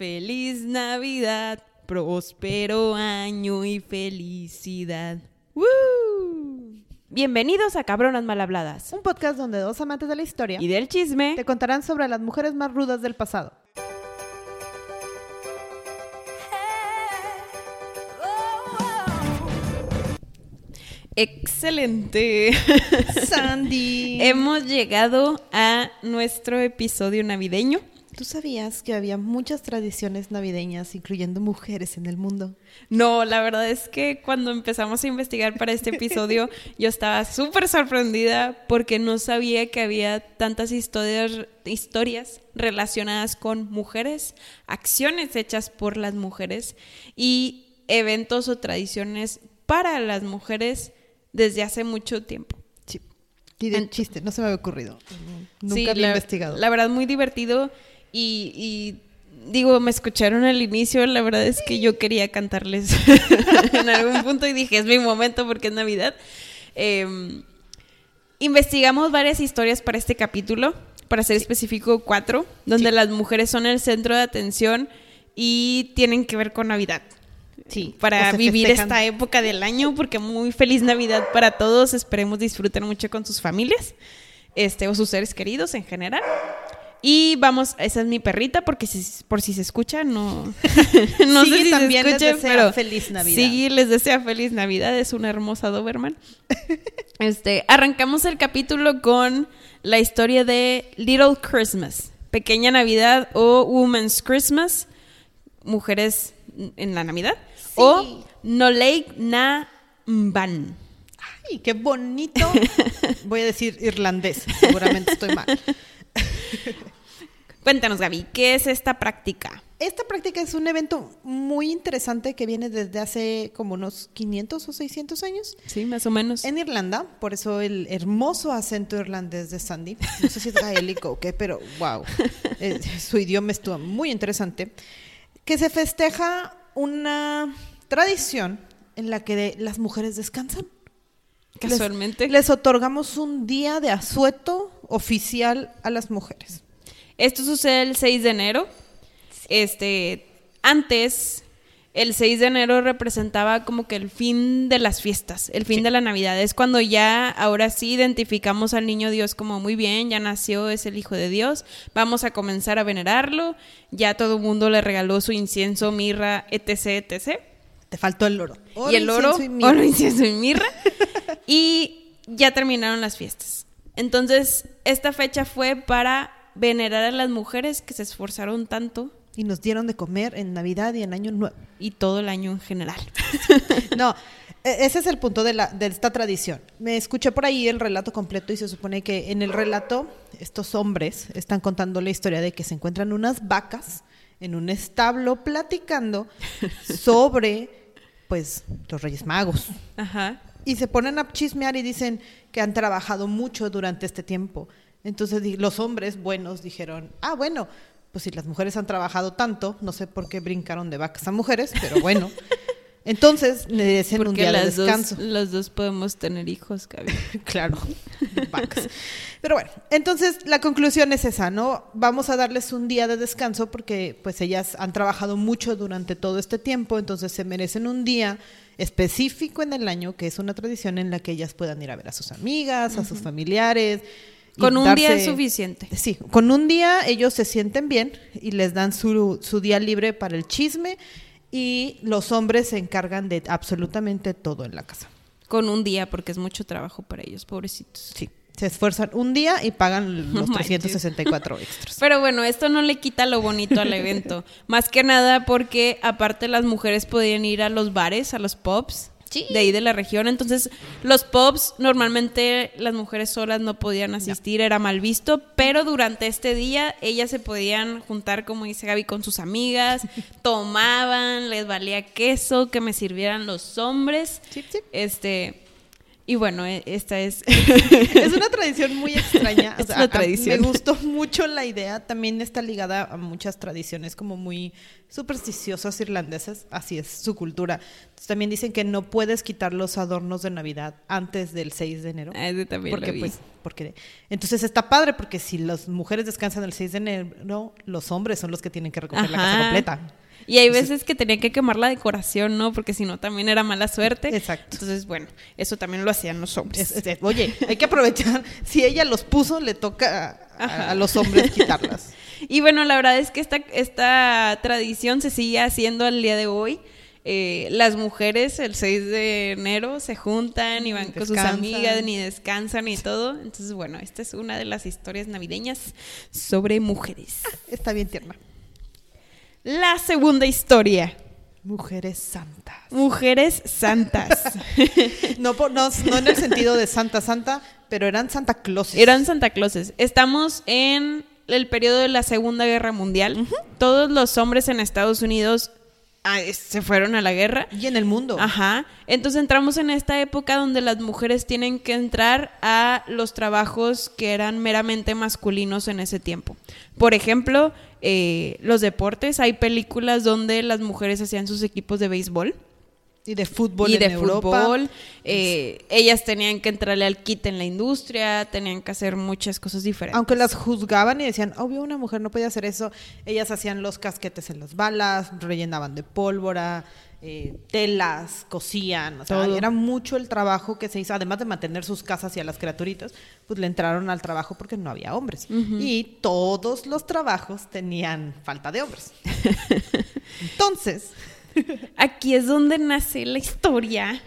Feliz Navidad, próspero año y felicidad. ¡Woo! Bienvenidos a Cabronas Mal Habladas Un podcast donde dos amantes de la historia y del chisme. te contarán sobre las mujeres más rudas del pasado. Excelente. Sandy. Hemos llegado a nuestro episodio navideño. ¿Tú sabías que había muchas tradiciones navideñas, incluyendo mujeres en el mundo? No, la verdad es que cuando empezamos a investigar para este episodio, yo estaba súper sorprendida porque no sabía que había tantas historias, historias relacionadas con mujeres, acciones hechas por las mujeres y eventos o tradiciones para las mujeres desde hace mucho tiempo. Sí. Y de chiste, no se me había ocurrido. Nunca Sí, había la, investigado. La verdad, muy divertido. Y, y digo, me escucharon al inicio. La verdad es que yo quería cantarles en algún punto y dije, es mi momento porque es Navidad. Eh, investigamos varias historias para este capítulo, para ser específico, cuatro, donde Sí. las mujeres son el centro de atención y tienen que ver con Navidad. Sí, Para o se vivir festejan. esta época del año, porque muy feliz Navidad para todos. Esperemos disfruten mucho con sus familias, este, o sus seres queridos en general. Y vamos, esa es mi perrita, porque si, por si se escucha, no, no sé si también se les desea pero feliz Navidad. Siggy les desea feliz Navidad, es una hermosa Doberman. Este, arrancamos el capítulo con la historia de Little Christmas, Pequeña Navidad o Woman's Christmas, mujeres en la Navidad, o Noleig na Mban. Ay, qué bonito. Voy a decir irlandés, seguramente estoy mal. Cuéntanos, Gaby, ¿qué es esta práctica? Esta práctica es un evento muy interesante que viene desde hace como unos 500 o 600 años. Sí, más o menos. En Irlanda, por eso el hermoso acento irlandés de Sandy. No sé si es gaélico o qué, pero wow. Eh, su idioma estuvo muy interesante. Que se festeja una tradición en la que de- las mujeres descansan. Casualmente. Les, otorgamos un día de asueto oficial a las mujeres. Esto sucede el 6 de enero. Este, antes, el 6 de enero representaba como que el fin de las fiestas, el fin Sí. de la Navidad. Es cuando ya, ahora sí, identificamos al niño Dios como muy bien, ya nació, es el Hijo de Dios. Vamos a comenzar a venerarlo. Ya todo el mundo le regaló su incienso, mirra, etc, etc. Te faltó el oro. y el y oro, incienso y mirra. y ya terminaron las fiestas. Entonces, esta fecha fue para venerar a las mujeres que se esforzaron tanto Y nos dieron de comer en Navidad y en Año Nuevo. y todo el año en general. No, e- ese es el punto de, la, de esta tradición. Me escuché por ahí el relato completo y se supone que en el relato estos hombres están contando la historia de que se encuentran unas vacas en un establo platicando sobre, pues, los Reyes Magos. Ajá. Y se ponen a chismear y dicen que han trabajado mucho durante este tiempo. Entonces los hombres buenos dijeron, ah, bueno, pues si las mujeres han trabajado tanto, no sé por qué brincaron de vacas a mujeres, pero bueno. Entonces merecen un día de las dos, descanso. las dos podemos tener hijos, Gaby. claro, vacas. Pero bueno, entonces la conclusión es esa, ¿no? Vamos a darles un día de descanso porque pues ellas han trabajado mucho durante todo este tiempo, entonces se merecen un día específico en el año, que es una tradición en la que ellas puedan ir a ver a sus amigas, a sus familiares. Con un día es suficiente. Sí, con un día ellos se sienten bien y les dan su, su día libre para el chisme y los hombres se encargan de absolutamente todo en la casa. Con un día, porque es mucho trabajo para ellos, pobrecitos. Sí, se esfuerzan un día y pagan los manches. 364 extras. Pero bueno, esto no le quita lo bonito al evento. Más que nada porque aparte las mujeres podían ir a los bares, a los pubs Sí. de ahí de la región. Entonces, los pubs normalmente las mujeres solas no podían asistir, era mal visto, pero durante este día ellas se podían juntar, como dice Gaby, con sus amigas, tomaban, les valía queso, que me sirvieran los hombres. Sí, sí. Este, Y bueno, e- esta es... Es una tradición muy extraña. o Es sea, una a- tradición. Me gustó mucho la idea. También está ligada a muchas tradiciones como muy supersticiosas irlandesas. Así es su cultura. Entonces, también dicen que no puedes quitar los adornos de Navidad antes del 6 de enero. Ah, también porque lo vi. pues porque entonces está padre porque si las mujeres descansan el 6 de enero, los hombres son los que tienen que recoger la casa completa. Y hay veces que tenían que quemar la decoración, ¿no? Porque si no también era mala suerte. Exacto. Entonces, bueno, eso también lo hacían los hombres. Es- es- oye, hay que aprovechar. Si ella los puso, le toca a- los hombres quitarlas. Y bueno, la verdad es que esta, esta tradición se sigue haciendo al día de hoy. Eh, las mujeres el 6 de enero se juntan y van con sus amigas, ni descansan y todo. Entonces, bueno, esta es una de las historias navideñas sobre mujeres. Está bien tierna. La segunda historia. Mujeres santas. Mujeres santas. No, por- no, no en el sentido de Santa Santa, pero eran Santa Claus. Eran Santa Clauses. Estamos en el periodo de la Segunda Guerra Mundial. Todos los hombres en Estados Unidos ah, se fueron a la guerra. Y en el mundo. Ajá. Entonces entramos en esta época donde las mujeres tienen que entrar a los trabajos que eran meramente masculinos en ese tiempo. Por ejemplo, eh, los deportes. Hay películas donde las mujeres hacían sus equipos de béisbol Y de fútbol y en de Europa. fútbol. Eh, ellas tenían que entrarle al kit en la industria, tenían que hacer muchas cosas diferentes. Aunque las juzgaban y decían, obvio, una mujer no podía hacer eso, ellas hacían los casquetes en las balas, rellenaban de pólvora, eh, telas, cosían. O sea, Todo. era mucho el trabajo que se hizo, además de mantener sus casas y a las criaturitas, pues le entraron al trabajo porque no había hombres. Y todos los trabajos tenían falta de hombres. Entonces, Aquí es donde nace la historia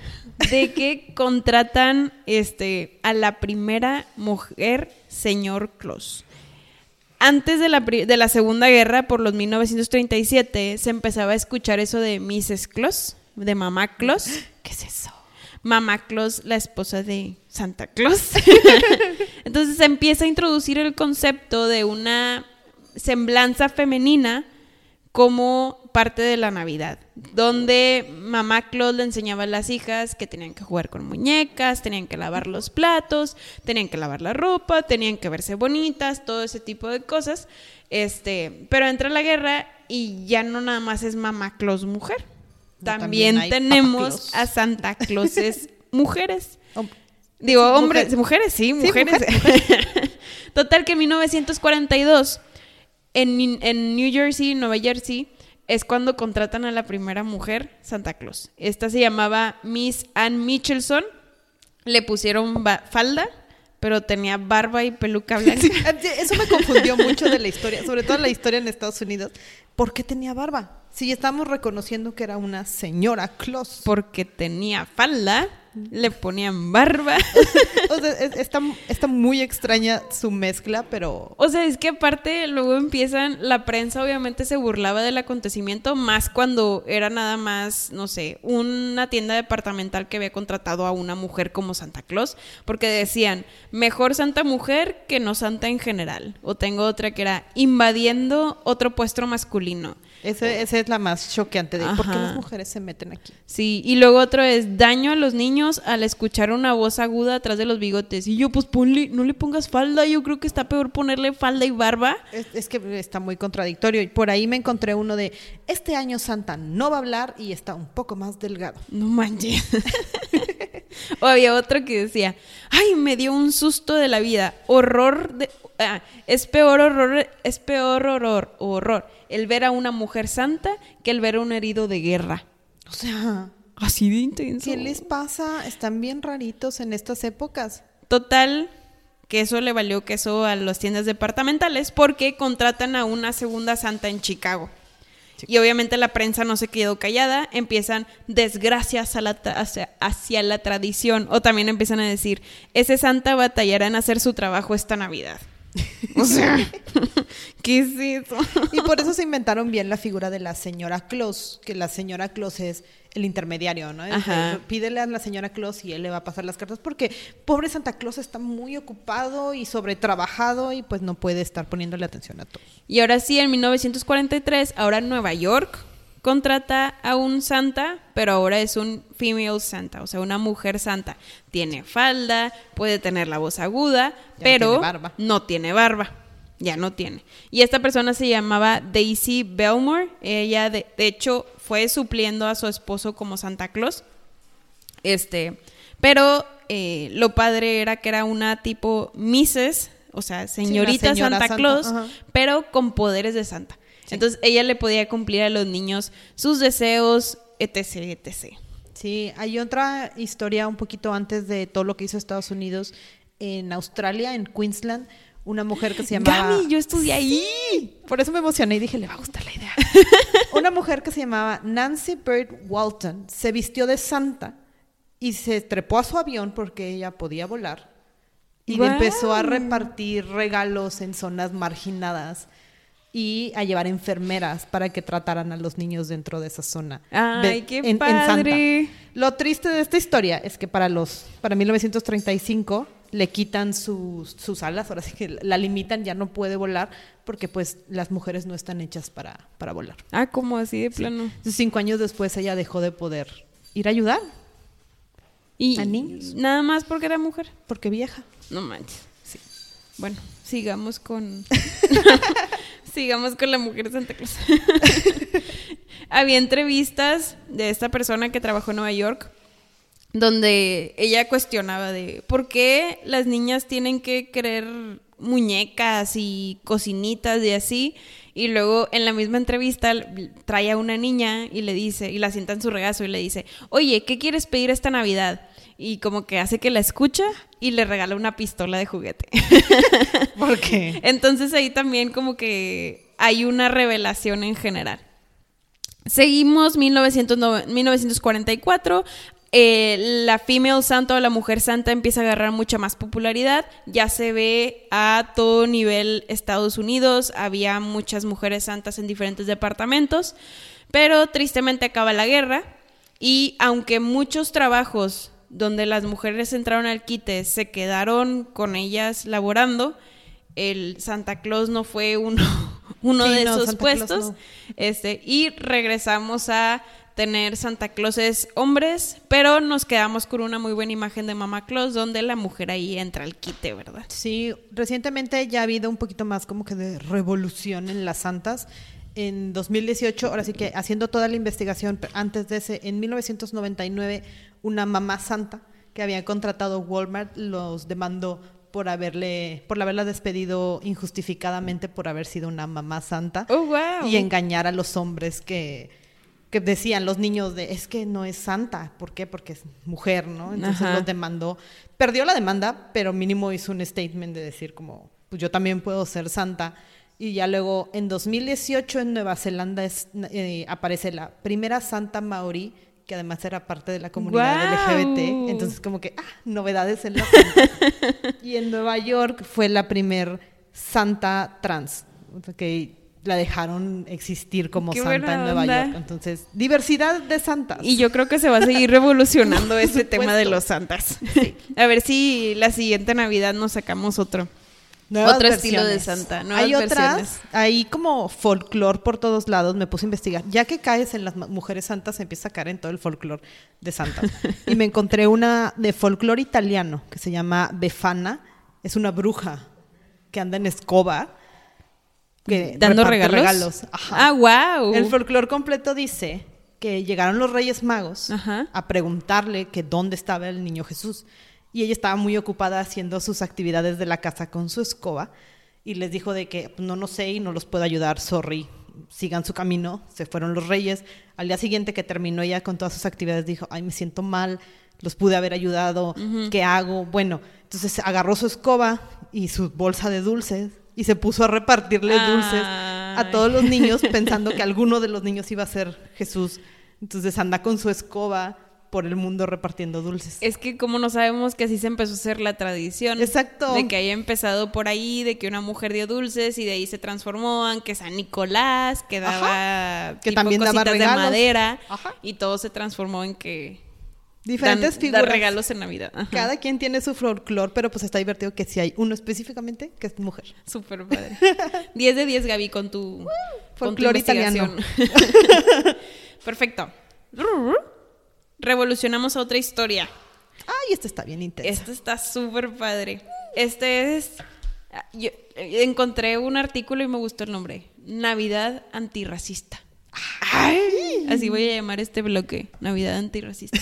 de que contratan este, a la primera mujer, señor Claus. Antes de la, de la Segunda Guerra, por los 1937, se empezaba a escuchar eso de Mrs. Claus, de Mamá Claus. ¿qué es eso? Mamá Claus, la esposa de Santa Claus. Entonces se empieza a introducir el concepto de una semblanza femenina como parte de la Navidad, donde mamá Claus le enseñaba a las hijas que tenían que jugar con muñecas, tenían que lavar los platos, tenían que lavar la ropa, tenían que verse bonitas, todo ese tipo de cosas. Este, pero entra la guerra y ya no nada más es mamá Claus mujer. También, tenemos a Santa Clauses mujeres. Hom- Digo, hombres, mujer. mujeres, sí, Sí, mujeres. Total que en 1942, en, en New Jersey, Nueva Jersey, es cuando contratan a la primera mujer, Santa Claus. Esta se llamaba Miss Ann Michelson. Le pusieron falda, pero tenía barba y peluca blanca. Sí, eso me confundió mucho de la historia, sobre todo la historia en Estados Unidos. ¿Por qué tenía barba? Si estamos reconociendo que era una señora Claus. Porque tenía falda, le ponían barba. O sea, es- está, está muy extraña su mezcla, pero O sea, es que aparte luego empiezan, la prensa obviamente se burlaba del acontecimiento, más cuando era nada más, no sé, una tienda departamental que había contratado a una mujer como Santa Claus, porque decían, mejor Santa mujer que no Santa en general. O tengo otra que era invadiendo otro puesto masculino. ese, esa es la más choqueante de por qué Ajá. las mujeres se meten aquí. Sí, y luego otro es daño a los niños al escuchar una voz aguda atrás de los bigotes. Y yo, pues ponle, no le pongas falda, yo creo que está peor ponerle falda y barba. Es, es que está muy contradictorio. Y por ahí me encontré uno de este año Santa no va a hablar y está un poco más delgado. No manches. o había otro que decía, ay, me dio un susto de la vida. Horror de... ah, es peor horror, es peor horror, horror el ver a una mujer santa que el ver a un herido de guerra. O sea, Así de intenso. ¿qué les pasa? Están bien raritos en estas épocas. Total, que eso le valió queso a las tiendas departamentales porque contratan a una segunda santa en Chicago. Y obviamente la prensa no se quedó callada, empiezan desgracias a la hacia, hacia la tradición o también empiezan a decir, ese santa batallará en hacer su trabajo esta Navidad. O sea, ¿qué es eso? Y por eso se inventaron bien la figura de la señora Claus, que la señora Claus es el intermediario, ¿no? Es Ajá. de, Pídele a la señora Claus y él le va a pasar las cartas porque pobre Santa Claus está muy ocupado y sobretrabajado y pues no puede estar poniéndole atención a todo. Y ahora sí, en 1943, ahora en Nueva York, contrata a un santa, pero ahora es un female santa, o sea, una mujer santa. Tiene falda, puede tener la voz aguda, pero no tiene barba. Ya no tiene. Y esta persona se llamaba Daisy Belmore. Ella, de, hecho, fue supliendo a su esposo como Santa Claus. Este, pero eh, lo padre era que era una tipo Mrs., o sea, señorita Santa, Claus, pero con poderes de santa. Entonces ella le podía cumplir a los niños sus deseos, etc., etc. Sí, hay otra historia un poquito antes de todo lo que hizo Estados Unidos en Australia, en Queensland, una mujer que se llamaba... Gami, yo estudié ahí. Por eso me emocioné y dije, le va a gustar la idea. una mujer que se llamaba Nancy Bird Walton se vistió de santa y se trepó a su avión porque ella podía volar y empezó a repartir regalos en zonas marginadas y a llevar enfermeras para que trataran a los niños dentro de esa zona. Ay, qué padre. Lo triste de esta historia es que para los para 1935 le quitan sus, sus alas, ahora sí que la limitan, ya no puede volar porque pues las mujeres no están hechas para, para volar. Ah, ¿cómo así de plano? Cinco años después ella dejó de poder ir a ayudar y a niños. Nada más porque era mujer. Porque vieja. No manches. Sí. Bueno, sigamos con sigamos con la mujer de Santa Cruz. Había entrevistas de esta persona que trabajó en Nueva York donde ella cuestionaba de por qué las niñas tienen que querer muñecas y cocinitas y así y luego en la misma entrevista trae a una niña y le dice y la sienta en su regazo y le dice oye qué quieres pedir esta navidad y como que hace que la escucha y le regala una pistola de juguete. ¿Por qué? Entonces ahí también como que hay una revelación en general. Seguimos 1944. Eh, la female santa o la mujer santa empieza a agarrar mucha más popularidad. Ya se ve a todo nivel Estados Unidos. Había muchas mujeres santas en diferentes departamentos. Pero tristemente acaba la guerra. Y aunque muchos trabajos donde las mujeres entraron al quite se quedaron con ellas laborando, el Santa Claus no fue uno, uno de esos puestos. Este, y regresamos a tener Santa Clauses hombres, pero nos quedamos con una muy buena imagen de Mamá Claus, donde la mujer ahí entra al quite, ¿verdad? Sí, recientemente ya ha habido un poquito más como que de revolución en las santas. En 2018, ahora sí que haciendo toda la investigación antes de ese, en 1999 una mamá santa que había contratado Walmart los demandó por haberle por haberla despedido injustificadamente por haber sido una mamá santa oh, wow. y engañar a los hombres que, que decían los niños de es que no es santa, ¿por qué? Porque es mujer, ¿no? Entonces los demandó, perdió la demanda, pero mínimo hizo un statement de decir como pues yo también puedo ser santa. Y ya luego en 2018 en Nueva Zelanda eh, aparece la primera santa maorí que además era parte de la comunidad LGBT. Entonces, como que, ah, novedades en la Y en Nueva York fue la primer santa trans, que la dejaron existir como santa en Nueva York. Entonces, diversidad de santas. Y yo creo que se va a seguir revolucionando ese tema de los santas. A ver si la siguiente Navidad nos sacamos otro. Otro estilo de santa. hay otras, hay como folclore por todos lados. Me puse a investigar. Ya que caes en las mujeres santas, empieza a caer en todo el folclore de santas. y me encontré una de folclore italiano que se llama Befana. Es una bruja que anda en escoba. Que Dando regalos. Ah, wow. El folclore completo dice que llegaron los Reyes Magos a preguntarle que dónde estaba el niño Jesús y ella estaba muy ocupada haciendo sus actividades de la casa con su escoba y les dijo de que pues, no, no sé y no los puedo ayudar, sorry, sigan su camino. Se fueron los reyes. Al día siguiente que terminó ella con todas sus actividades dijo, ay, me siento mal, los pude haber ayudado, ¿qué hago? Bueno, entonces agarró su escoba y su bolsa de dulces y se puso a repartirle dulces a todos los niños pensando que alguno de los niños iba a ser Jesús. Entonces anda con su escoba por el mundo repartiendo dulces. Es que como no sabemos que así se empezó a hacer la tradición. Exacto. De que haya empezado por ahí, de que una mujer dio dulces y de ahí se transformó en que San Nicolás que daba que también daba de madera y todo se transformó en que Diferentes dan- figuras. dar regalos en Navidad. Ajá. Cada quien tiene su folclore, pero pues está divertido que si hay uno específicamente que es mujer. Súper padre. 10 de 10, Gaby, con tu, tu folclore italiano. Perfecto. Revolucionamos a otra historia. Ay, esta está bien intensa. Este está súper padre. Este es... Yo encontré un artículo y me gustó el nombre. Navidad antirracista. Ay, así voy a llamar este bloque. Navidad antirracista.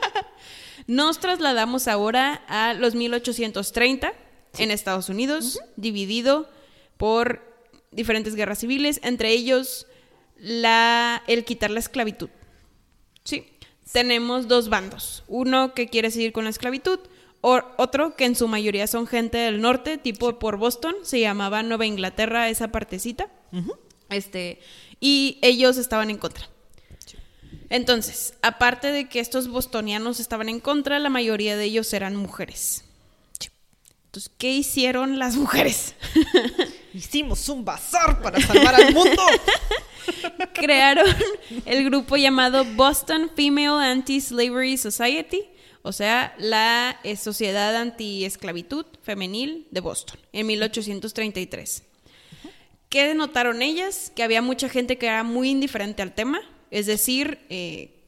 Nos trasladamos ahora a los 1830 en Estados Unidos, dividido por diferentes guerras civiles, entre ellos la, el quitar la esclavitud. Sí. Tenemos dos bandos. Uno que quiere seguir con la esclavitud, o otro que en su mayoría son gente del norte, tipo por Boston, se llamaba Nueva Inglaterra esa partecita. Este, y ellos estaban en contra. Entonces, aparte de que estos bostonianos estaban en contra, la mayoría de ellos eran mujeres. Entonces, ¿qué hicieron las mujeres? Hicimos un bazar para salvar al mundo. crearon el grupo llamado Boston Female Anti-Slavery Society, o sea, la eh, Sociedad Anti-Esclavitud Femenil de Boston, en 1833. ¿Qué notaron ellas? Que había mucha gente que era muy indiferente al tema, es decir, eh,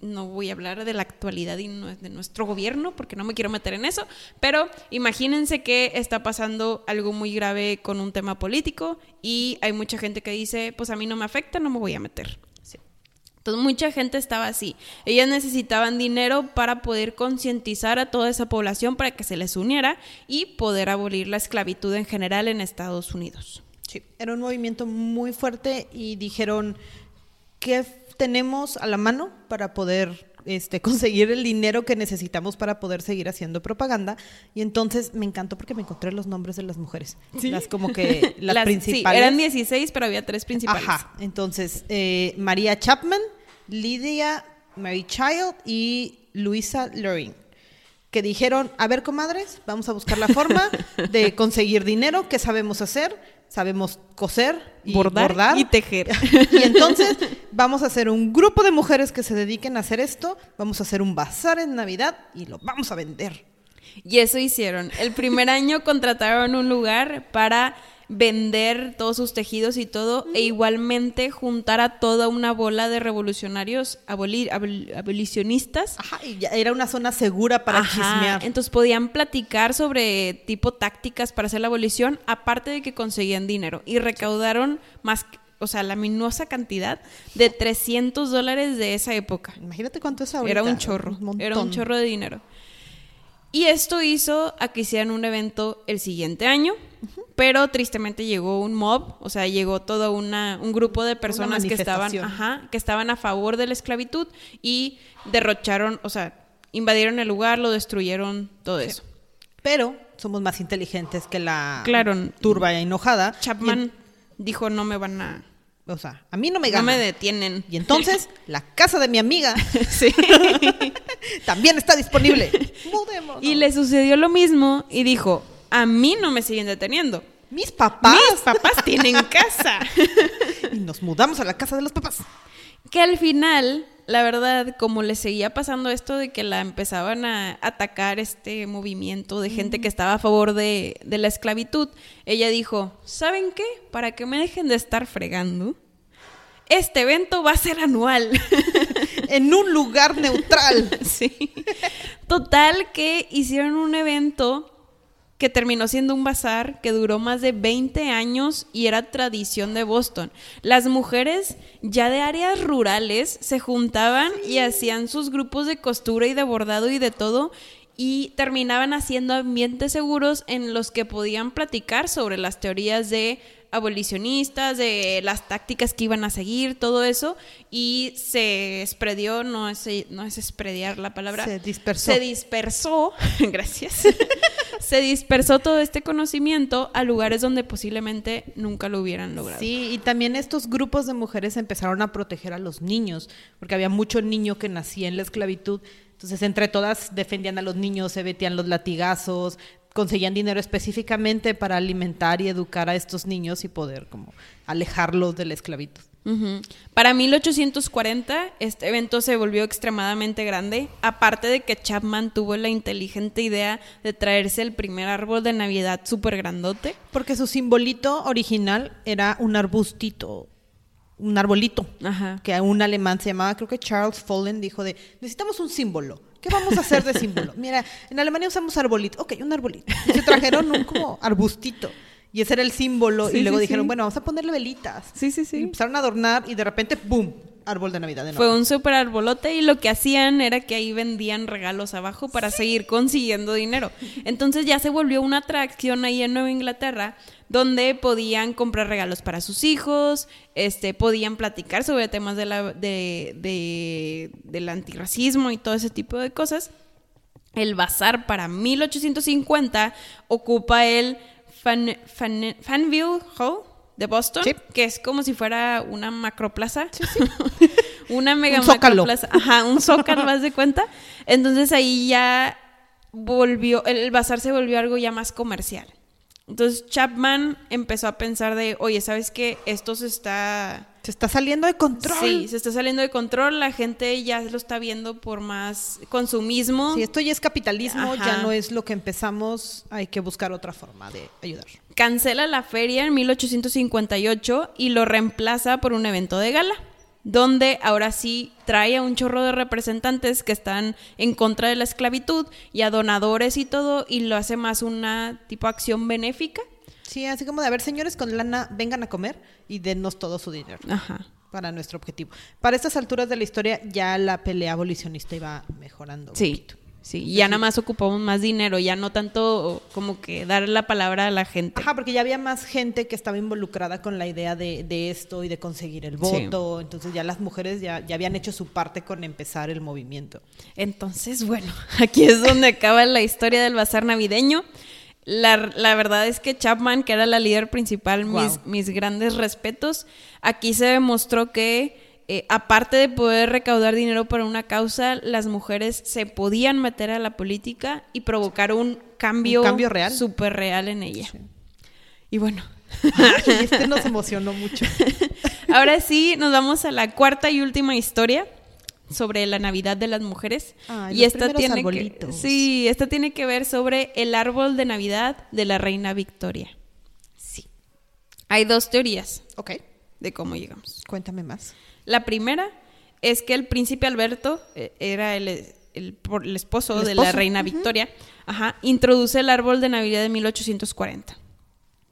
no voy a hablar de la actualidad y de nuestro gobierno porque no me quiero meter en eso, pero imagínense que está pasando algo muy grave con un tema político y hay mucha gente que dice, pues a mí no me afecta, no me voy a meter. Entonces mucha gente estaba así. Ellas necesitaban dinero para poder concientizar a toda esa población para que se les uniera y poder abolir la esclavitud en general en Estados Unidos. Sí, era un movimiento muy fuerte y dijeron, ¿qué tenemos a la mano para poder este, conseguir el dinero que necesitamos para poder seguir haciendo propaganda? Y entonces me encantó porque me encontré los nombres de las mujeres. Las como que las, sí, principales. eran 16, pero había tres principales. Ajá, entonces eh, María Chapman, Lydia Mary Child y Luisa Loring. Que dijeron, a ver, comadres, vamos a buscar la forma de conseguir dinero, ¿qué sabemos hacer? Sabemos coser y Bordar bordar, y tejer. Y entonces vamos a hacer un grupo de mujeres que se dediquen a hacer esto, vamos a hacer un bazar en Navidad y lo vamos a vender. Y eso hicieron. El primer año contrataron un lugar para vender todos sus tejidos y todo, e igualmente juntar a toda una bola de revolucionarios aboli- abol- abolicionistas. Ajá, y ya era una zona segura para Ajá, chismear. Entonces podían platicar sobre tipo tácticas para hacer la abolición, aparte de que conseguían dinero. Y recaudaron más, o sea, la minuosa cantidad de 300 dólares de esa época. Imagínate cuánto es ahorita. Era un chorro, montón. era un chorro de dinero. Y esto hizo a que hicieran un evento el siguiente año, pero tristemente llegó un mob, o sea, llegó todo una, un grupo de personas que estaban, ajá, que estaban a favor de la esclavitud y derrocharon, o sea, invadieron el lugar, lo destruyeron, todo eso. Pero somos más inteligentes que la Claro. turba enojada. Chapman dijo, no me van a... O sea, a mí no me No gana. me detienen. y entonces, la casa de mi amiga sí. también está disponible. Mudémonos. Y le sucedió lo mismo y dijo, a mí no me siguen deteniendo. Mis papás. Mis papás tienen casa. Y nos mudamos a la casa de los papás. que al final, la verdad, como le seguía pasando esto de que la empezaban a atacar este movimiento de gente que estaba a favor de, de la esclavitud, ella dijo, ¿saben qué? Para que me dejen de estar fregando, este evento va a ser anual. En un lugar neutral. sí. Total que hicieron un evento que terminó siendo un bazar que duró más de 20 años y era tradición de Boston. Las mujeres ya de áreas rurales se juntaban y hacían sus grupos de costura y de bordado y de todo y terminaban haciendo ambientes seguros en los que podían platicar sobre las teorías de abolicionistas, de las tácticas que iban a seguir, todo eso, y se espredió, no es, no es esprediar la palabra, Se dispersó. se dispersó, gracias, se dispersó todo este conocimiento a lugares donde posiblemente nunca lo hubieran logrado. Sí, y también estos grupos de mujeres empezaron a proteger a los niños, porque había mucho niño que nacía en la esclavitud. Entonces, entre todas defendían a los niños, se metían los latigazos, conseguían dinero específicamente para alimentar y educar a estos niños y poder como alejarlos de la esclavitud. Para 1840, este evento se volvió extremadamente grande, aparte de que Chapman tuvo la inteligente idea de traerse el primer árbol de Navidad súper grandote. Porque su simbolito original era un arbustito, un arbolito, Ajá. que a un alemán se llamaba, creo que Charles Follen dijo de, necesitamos un símbolo. ¿Qué vamos a hacer de símbolo? Mira, en Alemania usamos arbolito. Ok, un arbolito. Y se trajeron un como arbustito. Y ese era el símbolo. Sí, y luego sí, dijeron, sí. bueno, vamos a ponerle velitas. Sí, sí, Y sí. empezaron a adornar y de repente, ¡boom! Árbol de Navidad de Fue un súper arbolote y lo que hacían era que ahí vendían regalos abajo para seguir consiguiendo dinero. Entonces ya se volvió una atracción ahí en Nueva Inglaterra donde podían comprar regalos para sus hijos, este, podían platicar sobre temas de la, de, de- del antirracismo y todo ese tipo de cosas. El bazar para 1850 ocupa el Fan, Fan- Fanville Hall de Boston, Sí. que es como si fuera una macroplaza. una mega Un zócalo. macroplaza. Ajá, un zócalo, ¿vas de cuenta? Entonces ahí ya volvió, el bazar se volvió algo ya más comercial. Entonces Chapman empezó a pensar de, oye, ¿sabes qué? Esto se está... Se está saliendo de control. Sí, se está saliendo de control, la gente ya lo está viendo por más consumismo. Si esto ya es capitalismo, Ajá. ya no es lo que empezamos, hay que buscar otra forma de ayudar. Cancela la feria en 1858 y lo reemplaza por un evento de gala, donde ahora sí trae a un chorro de representantes que están en contra de la esclavitud y a donadores y todo, y lo hace más una tipo acción benéfica. Sí, así como de, a ver, señores con lana, vengan a comer y denos todo su dinero Ajá. para nuestro objetivo. Para estas alturas de la historia, ya la pelea abolicionista iba mejorando. un Sí. poquito. Sí, ya nada más ocupamos más dinero, ya no tanto como que dar la palabra a la gente. Ajá, porque ya había más gente que estaba involucrada con la idea de, de esto y de conseguir el Sí. voto. Entonces ya las mujeres ya, ya habían hecho su parte con empezar el movimiento. Entonces, bueno, aquí es donde acaba la historia del bazar navideño. La, la verdad es que Chapman, que era la líder principal, mis, Wow. mis grandes respetos, aquí se demostró que eh, aparte de poder recaudar dinero para una causa, las mujeres se podían meter a la política y provocar un cambio, Un cambio real. súper real en ella. Y bueno, este nos emocionó mucho. ahora sí nos vamos a la cuarta y última historia sobre la Navidad de las mujeres. Y esta tiene que, sí, esta tiene que ver sobre el árbol de Navidad de la reina Victoria. Sí. Hay dos teorías Ok, de cómo llegamos. cuéntame más. La primera es que el príncipe Alberto eh, era el, el- el esposo de la reina Victoria, ajá, introduce el árbol de Navidad de 1840.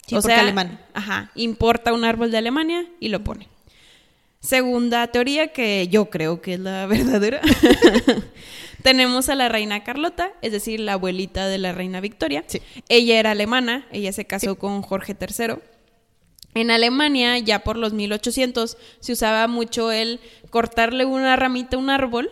Sí, porque alemán. Ajá, importa un árbol de Alemania y lo pone. Segunda teoría, que yo creo que es la verdadera. Tenemos a la reina Carlota, es decir, la abuelita de la reina Victoria. Sí. Ella era alemana, ella se casó con Jorge III. En Alemania, ya por los 1800, se usaba mucho el cortarle una ramita a un árbol,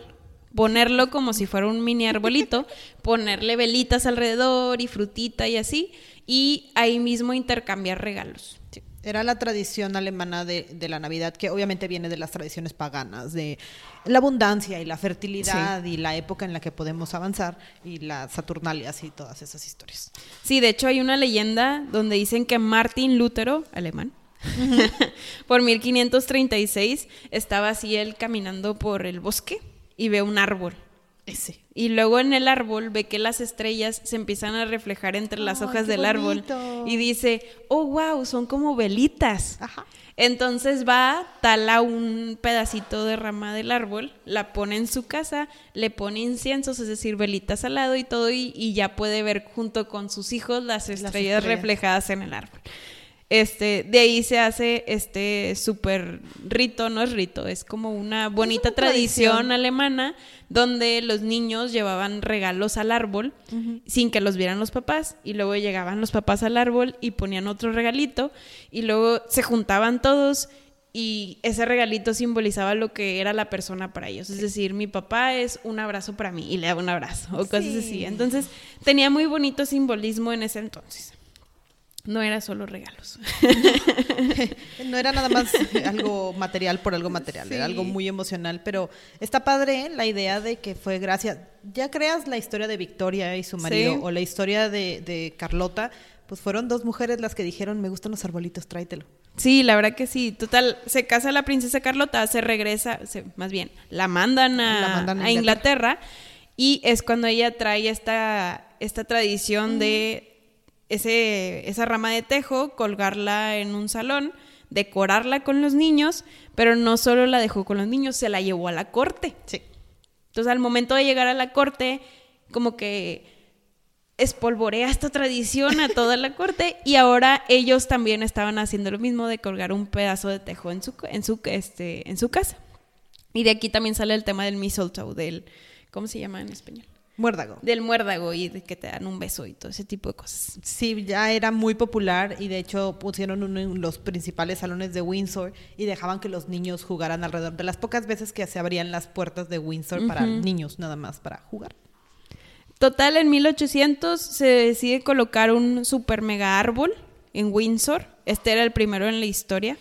ponerlo como si fuera un mini arbolito, ponerle velitas alrededor y frutita y así, y ahí mismo intercambiar regalos. Sí. Era la tradición alemana de, de la Navidad, que obviamente viene de las tradiciones paganas, de la abundancia y la fertilidad y la época en la que podemos avanzar y las Saturnalias y todas esas historias. Sí, de hecho hay una leyenda donde dicen que Martín Lutero, alemán, por 1536 estaba así él caminando por el bosque y ve un árbol. Y luego en el árbol ve que las estrellas se empiezan a reflejar entre las hojas del árbol. Y dice, oh, wow, son como velitas. Ajá. Entonces va, tala un pedacito de rama del árbol, la pone en su casa, le pone inciensos, es decir, velitas al lado y todo, y, y ya puede ver junto con sus hijos las estrellas, estrellas. reflejadas en el árbol. Este, de ahí se hace este súper rito, no es rito, es como una bonita una tradición, tradición. alemana donde los niños llevaban regalos al árbol sin que los vieran los papás y luego llegaban los papás al árbol y ponían otro regalito y luego se juntaban todos y ese regalito simbolizaba lo que era la persona para ellos. Es decir, mi papá es un abrazo para mí y le daba un abrazo o cosas Sí. así. Entonces tenía muy bonito simbolismo en ese entonces. No era solo regalos. No era nada más algo material por algo material, era algo muy emocional, pero está padre la idea de que fue gracias, ya creas la historia de Victoria y su marido Sí. o la historia de, de Carlota, pues fueron dos mujeres las que dijeron, me gustan los arbolitos, tráetelo. Sí, la verdad que sí. Total, se casa la princesa Carlota, se regresa, se- más bien, la mandan a, La mandan a a Inglaterra y es cuando ella trae esta, esta tradición de ese, esa rama de tejo, colgarla en un salón, decorarla con los niños, pero no solo la dejó con los niños, se la llevó a la corte. Sí. Entonces, al momento de llegar a la corte, como que espolvorea esta tradición a toda la corte y ahora ellos también estaban haciendo lo mismo de colgar un pedazo de tejo en su, en su, este, en su casa. Y de aquí también sale el tema del mistletoe, del, ¿cómo se llama en español? Muérdago. Del muérdago y de que te dan un beso y todo ese tipo de cosas. Sí, ya era muy popular y de hecho pusieron uno en los principales salones de Windsor y dejaban que los niños jugaran alrededor de las pocas veces que se abrían las puertas de Windsor para niños nada más para jugar. Total, en 1800 se decide colocar un super mega árbol en Windsor. Este era el primero en la historia.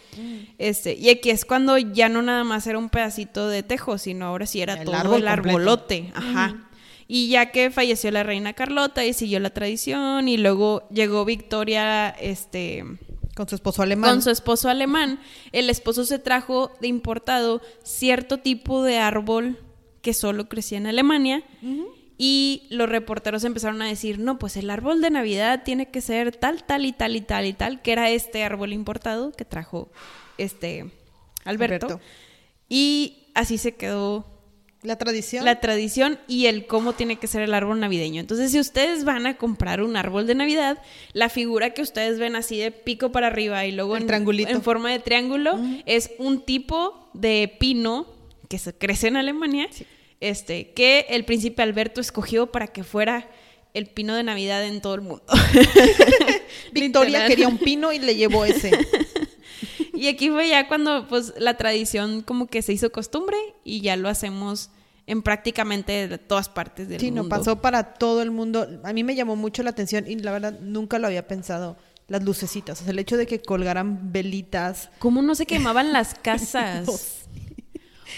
Este, y aquí es cuando ya no nada más era un pedacito de tejo, sino ahora sí era El todo árbol el completo. arbolote. Ajá. Y ya que falleció la reina Carlota y siguió la tradición, y luego llegó Victoria, este, Con su esposo alemán. con su esposo alemán, el esposo se trajo de importado cierto tipo de árbol que solo crecía en Alemania. Y los reporteros empezaron a decir, no, pues el árbol de Navidad tiene que ser tal, tal y tal y tal y tal, que era este árbol importado que trajo este Alberto. Alberto. Y así se quedó La tradición. la tradición y el cómo tiene que ser el árbol navideño. Entonces, si ustedes van a comprar un árbol de Navidad, la figura que ustedes ven así de pico para arriba y luego en, en forma de triángulo es un tipo de pino que se crece en Alemania, este, que el príncipe Alberto escogió para que fuera el pino de Navidad en todo el mundo. Victoria quería un pino y le llevó ese. Y aquí fue ya cuando pues la tradición como que se hizo costumbre y ya lo hacemos en prácticamente de todas partes del Sí, mundo. no, pasó para todo el mundo. A mí me llamó mucho la atención y la verdad nunca lo había pensado. Las lucecitas, o sea, el hecho de que colgaran velitas. ¿Cómo no se quemaban las casas?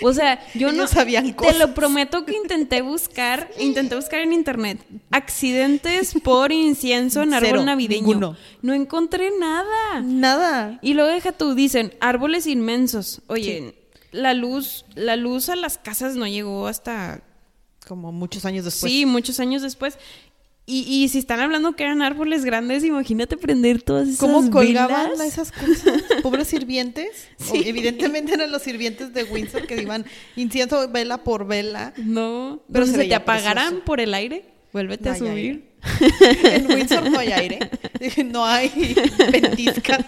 O sea, yo no sabían te cosas. lo prometo que intenté buscar, intenté buscar en internet accidentes por incienso en árbol Cero, navideño. ninguno. No encontré nada. Nada. Y luego deja tú, dicen árboles inmensos. Oye, la luz, la luz a las casas no llegó hasta Como muchos años después. sí, muchos años después. Y, y si están hablando que eran árboles grandes, imagínate prender todas esas ¿Cómo colgaban velas. esas cosas? Pobres sirvientes. Sí. evidentemente eran los sirvientes de Windsor que iban incienso vela por vela. No, Pero se se te apagarán precioso. por el aire. Vuélvete No a subir. En Windsor no hay aire. No hay ventiscas.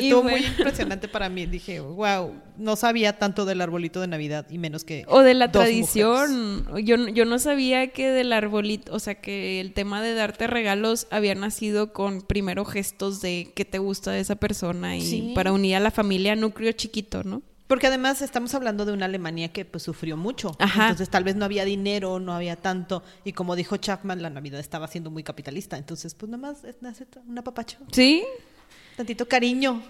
Sí, estuvo bueno. muy impresionante para mí. Dije, wow, no sabía tanto del arbolito de Navidad y menos que. O de la dos tradición. Yo, no- yo no sabía que del arbolito, o sea, que el tema de darte regalos había nacido con primero gestos de qué te gusta de esa persona y Sí. para unir a la familia núcleo chiquito, ¿no? Porque además estamos hablando de una Alemania que pues sufrió mucho. Ajá. Entonces tal vez no había dinero, no había tanto. Y como dijo Chapman, la Navidad estaba siendo muy capitalista. Entonces, pues nada más es nace un apapacho. ¿Sí? Tantito cariño.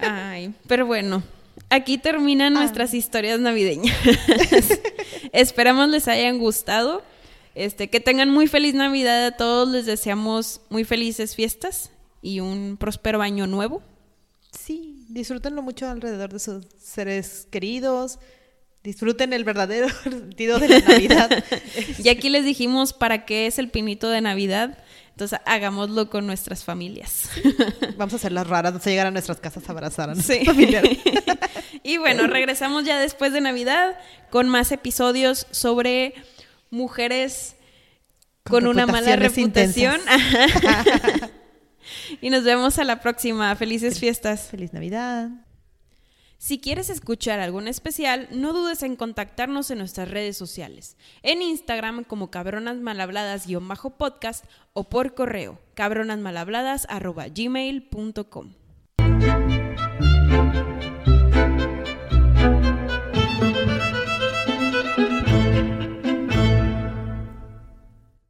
Ay, pero bueno, aquí terminan Ah. nuestras historias navideñas. Esperamos les hayan gustado. Este, que tengan muy feliz Navidad a todos. Les deseamos muy felices fiestas y un próspero año nuevo. Sí, disfrútenlo mucho alrededor de sus seres queridos. Disfruten el verdadero sentido de la Navidad. Y aquí les dijimos para qué es el pinito de Navidad. Entonces hagámoslo con nuestras familias. Vamos a hacer las raras, vamos a llegar a nuestras casas a abrazar a nuestros Sí. familiares. y bueno, regresamos ya después de Navidad con más episodios sobre mujeres con, Con una mala reputación. y nos vemos a la próxima. Felices fiestas. Feliz Navidad. Si quieres escuchar algún especial, no dudes en contactarnos en nuestras redes sociales. En Instagram como cabronasmalhabladas-podcast o por correo cabronasmalhabladas.gmail.com